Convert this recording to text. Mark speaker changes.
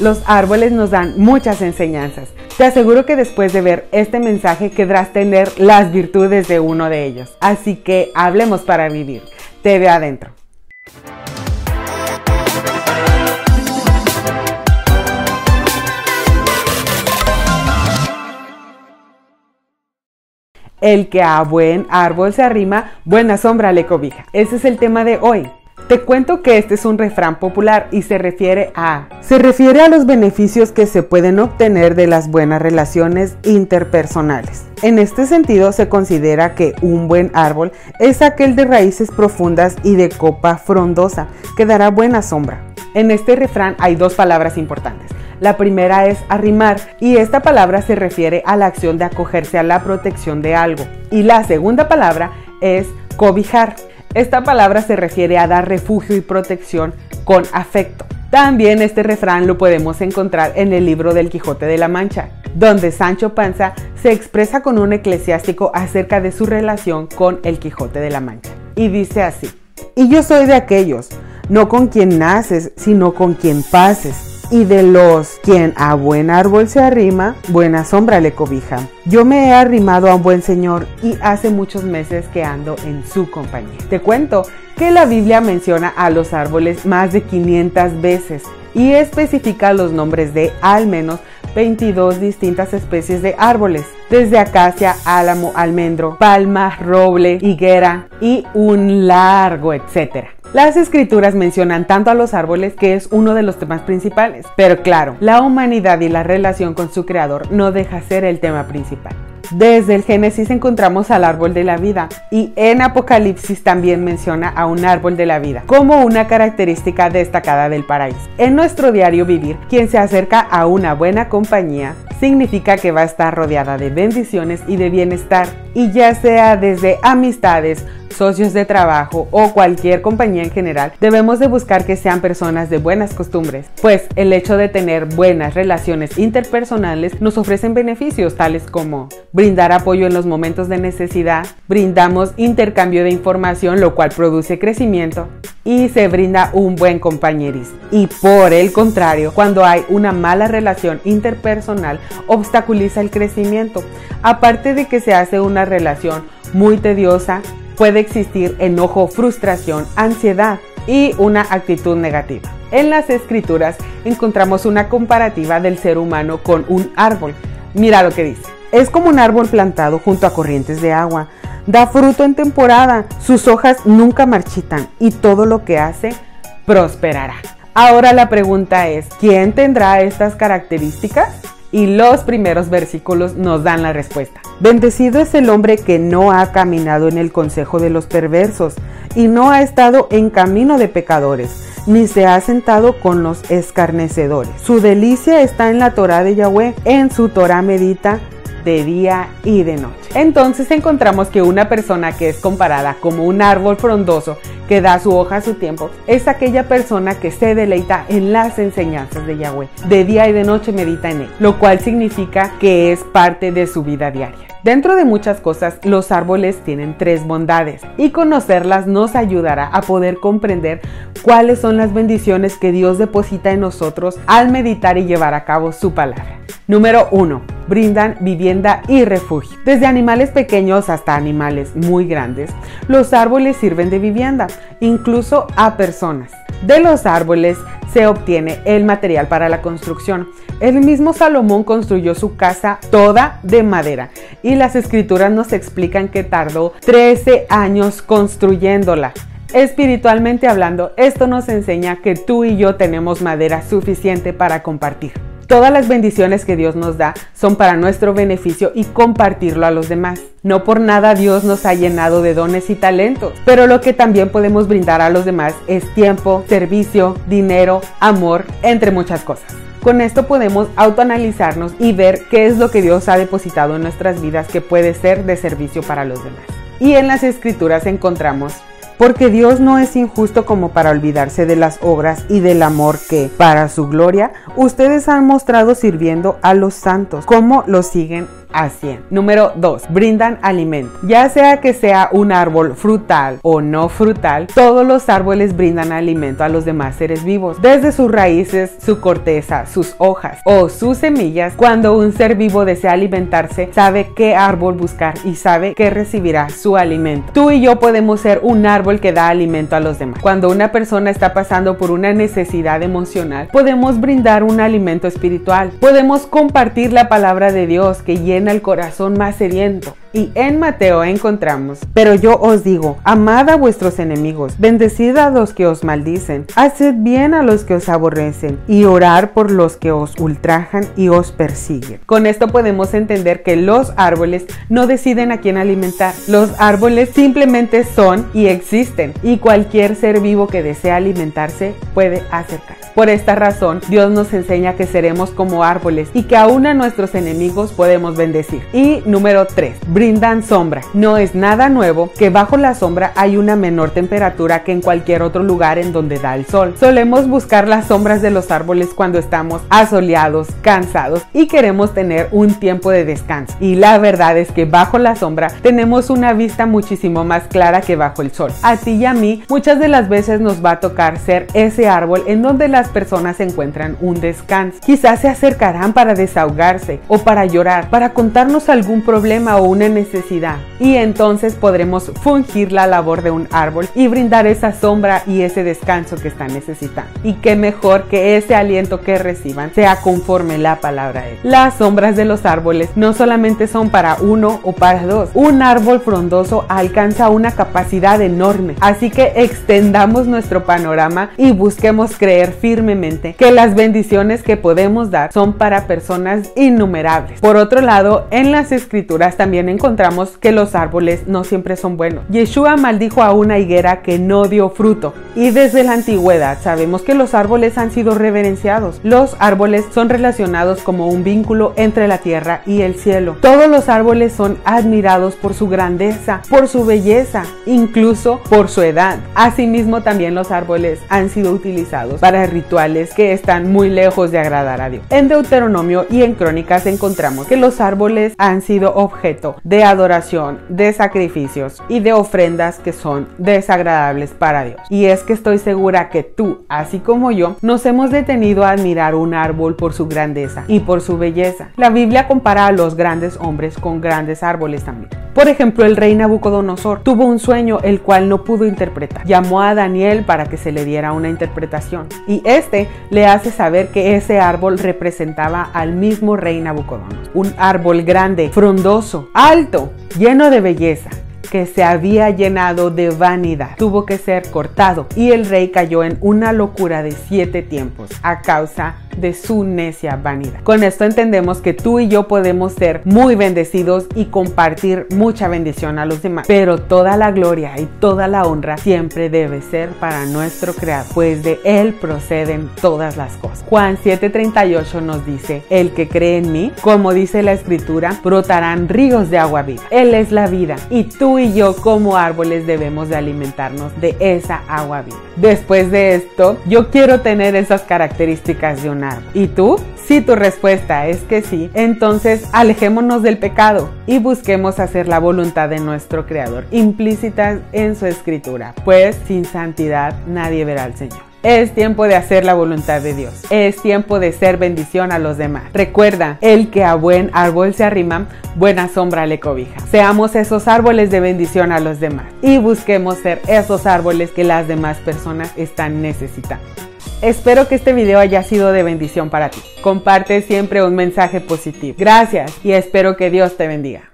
Speaker 1: Los árboles nos dan muchas enseñanzas. Te aseguro que después de ver este mensaje querrás tener las virtudes de uno de ellos. Así que hablemos para vivir. Te veo adentro. El que a buen árbol se arrima, buena sombra le cobija. Ese es el tema de hoy. Te cuento que este es un refrán popular y se refiere a se refiere a los beneficios que se pueden obtener de las buenas relaciones interpersonales. En este sentido se considera que un buen árbol es aquel de raíces profundas y de copa frondosa que dará buena sombra. En este refrán hay dos palabras importantes. La primera es arrimar y esta palabra se refiere a la acción de acogerse a la protección de algo. Y la segunda palabra es cobijar. Esta palabra se refiere a dar refugio y protección con afecto. También este refrán lo podemos encontrar en el libro del Quijote de la Mancha, donde Sancho Panza se expresa con un eclesiástico acerca de su relación con el Quijote de la Mancha. Y dice así, y yo soy de aquellos, no con quien naces, sino con quien pases y de los quien a buen árbol se arrima, buena sombra le cobija. Yo me he arrimado a un buen señor y hace muchos meses que ando en su compañía. Te cuento que la Biblia menciona a los árboles más de 500 veces y especifica los nombres de al menos 22 distintas especies de árboles, desde acacia, álamo, almendro, palma, roble, higuera y un largo etcétera. Las escrituras mencionan tanto a los árboles que es uno de los temas principales, pero claro, la humanidad y la relación con su creador no deja ser el tema principal. Desde el Génesis encontramos al árbol de la vida y en Apocalipsis también menciona a un árbol de la vida como una característica destacada del paraíso. En nuestro diario vivir, quien se acerca a una buena compañía significa que va a estar rodeada de bendiciones y de bienestar y ya sea desde amistades, socios de trabajo o cualquier compañía en general, debemos de buscar que sean personas de buenas costumbres, pues el hecho de tener buenas relaciones interpersonales nos ofrecen beneficios tales como brindar apoyo en los momentos de necesidad, brindamos intercambio de información lo cual produce crecimiento y se brinda un buen compañerismo. Y por el contrario, cuando hay una mala relación interpersonal, obstaculiza el crecimiento. Aparte de que se hace una relación muy tediosa, puede existir enojo, frustración, ansiedad y una actitud negativa. En las escrituras encontramos una comparativa del ser humano con un árbol. Mira lo que dice. Es como un árbol plantado junto a corrientes de agua. Da fruto en temporada, sus hojas nunca marchitan y todo lo que hace prosperará. Ahora la pregunta es, ¿quién tendrá estas características? Y los primeros versículos nos dan la respuesta. Bendecido es el hombre que no ha caminado en el consejo de los perversos y no ha estado en camino de pecadores, ni se ha sentado con los escarnecedores. Su delicia está en la Torah de Yahweh, en su Torah medita de día y de noche. Entonces encontramos que una persona que es comparada como un árbol frondoso que da su hoja a su tiempo es aquella persona que se deleita en las enseñanzas de Yahweh. De día y de noche medita en él, lo cual significa que es parte de su vida diaria. Dentro de muchas cosas, los árboles tienen tres bondades y conocerlas nos ayudará a poder comprender cuáles son las bendiciones que Dios deposita en nosotros al meditar y llevar a cabo su palabra. Número 1. Brindan vivienda y refugio. Desde animales pequeños hasta animales muy grandes, los árboles sirven de vivienda, incluso a personas. De los árboles se obtiene el material para la construcción. El mismo Salomón construyó su casa toda de madera y las escrituras nos explican que tardó 13 años construyéndola. Espiritualmente hablando, esto nos enseña que tú y yo tenemos madera suficiente para compartir. Todas las bendiciones que Dios nos da son para nuestro beneficio y compartirlo a los demás. No por nada Dios nos ha llenado de dones y talentos, pero lo que también podemos brindar a los demás es tiempo, servicio, dinero, amor, entre muchas cosas. Con esto podemos autoanalizarnos y ver qué es lo que Dios ha depositado en nuestras vidas que puede ser de servicio para los demás. Y en las escrituras encontramos porque Dios no es injusto como para olvidarse de las obras y del amor que, para su gloria, ustedes han mostrado sirviendo a los santos, como lo siguen a 100. Número 2. Brindan alimento. Ya sea que sea un árbol frutal o no frutal, todos los árboles brindan alimento a los demás seres vivos. Desde sus raíces, su corteza, sus hojas o sus semillas, cuando un ser vivo desea alimentarse, sabe qué árbol buscar y sabe que recibirá su alimento. Tú y yo podemos ser un árbol que da alimento a los demás. Cuando una persona está pasando por una necesidad emocional, podemos brindar un alimento espiritual. Podemos compartir la palabra de Dios que llena el corazón más sediento. Y en Mateo encontramos, pero yo os digo, amad a vuestros enemigos, bendecid a los que os maldicen, haced bien a los que os aborrecen y orar por los que os ultrajan y os persiguen. Con esto podemos entender que los árboles no deciden a quién alimentar. Los árboles simplemente son y existen y cualquier ser vivo que desea alimentarse puede acercarse. Por esta razón, Dios nos enseña que seremos como árboles y que aún a nuestros enemigos podemos bendecir. Y número 3 brindan sombra. No es nada nuevo que bajo la sombra hay una menor temperatura que en cualquier otro lugar en donde da el sol. Solemos buscar las sombras de los árboles cuando estamos asoleados, cansados y queremos tener un tiempo de descanso. Y la verdad es que bajo la sombra tenemos una vista muchísimo más clara que bajo el sol. A ti y a mí muchas de las veces nos va a tocar ser ese árbol en donde las personas encuentran un descanso. Quizás se acercarán para desahogarse o para llorar, para contarnos algún problema o una necesidad y entonces podremos fungir la labor de un árbol y brindar esa sombra y ese descanso que están necesitando. Y qué mejor que ese aliento que reciban sea conforme la palabra es. Las sombras de los árboles no solamente son para uno o para dos. Un árbol frondoso alcanza una capacidad enorme. Así que extendamos nuestro panorama y busquemos creer firmemente que las bendiciones que podemos dar son para personas innumerables. Por otro lado, en las escrituras también encontramos que los árboles no siempre son buenos. Yeshua maldijo a una higuera que no dio fruto y desde la antigüedad sabemos que los árboles han sido reverenciados. Los árboles son relacionados como un vínculo entre la tierra y el cielo. Todos los árboles son admirados por su grandeza, por su belleza, incluso por su edad. Asimismo también los árboles han sido utilizados para rituales que están muy lejos de agradar a Dios. En Deuteronomio y en Crónicas encontramos que los árboles han sido objeto de adoración, de sacrificios y de ofrendas que son desagradables para Dios. Y es que estoy segura que tú, así como yo, nos hemos detenido a admirar un árbol por su grandeza y por su belleza. La Biblia compara a los grandes hombres con grandes árboles también. Por ejemplo, el rey Nabucodonosor tuvo un sueño el cual no pudo interpretar. Llamó a Daniel para que se le diera una interpretación y este le hace saber que ese árbol representaba al mismo rey Nabucodonosor. Un árbol grande, frondoso, alto, lleno de belleza que se había llenado de vanidad. Tuvo que ser cortado y el rey cayó en una locura de siete tiempos a causa de su necia vanidad. Con esto entendemos que tú y yo podemos ser muy bendecidos y compartir mucha bendición a los demás, pero toda la gloria y toda la honra siempre debe ser para nuestro Creador, pues de Él proceden todas las cosas. Juan 7:38 nos dice, el que cree en mí, como dice la escritura, brotarán ríos de agua viva. Él es la vida y tú y yo como árboles debemos de alimentarnos de esa agua viva. Después de esto, yo quiero tener esas características de un ¿Y tú? Si tu respuesta es que sí, entonces alejémonos del pecado y busquemos hacer la voluntad de nuestro Creador, implícita en su escritura, pues sin santidad nadie verá al Señor. Es tiempo de hacer la voluntad de Dios. Es tiempo de ser bendición a los demás. Recuerda, el que a buen árbol se arrima, buena sombra le cobija. Seamos esos árboles de bendición a los demás y busquemos ser esos árboles que las demás personas están necesitando. Espero que este video haya sido de bendición para ti. Comparte siempre un mensaje positivo. Gracias y espero que Dios te bendiga.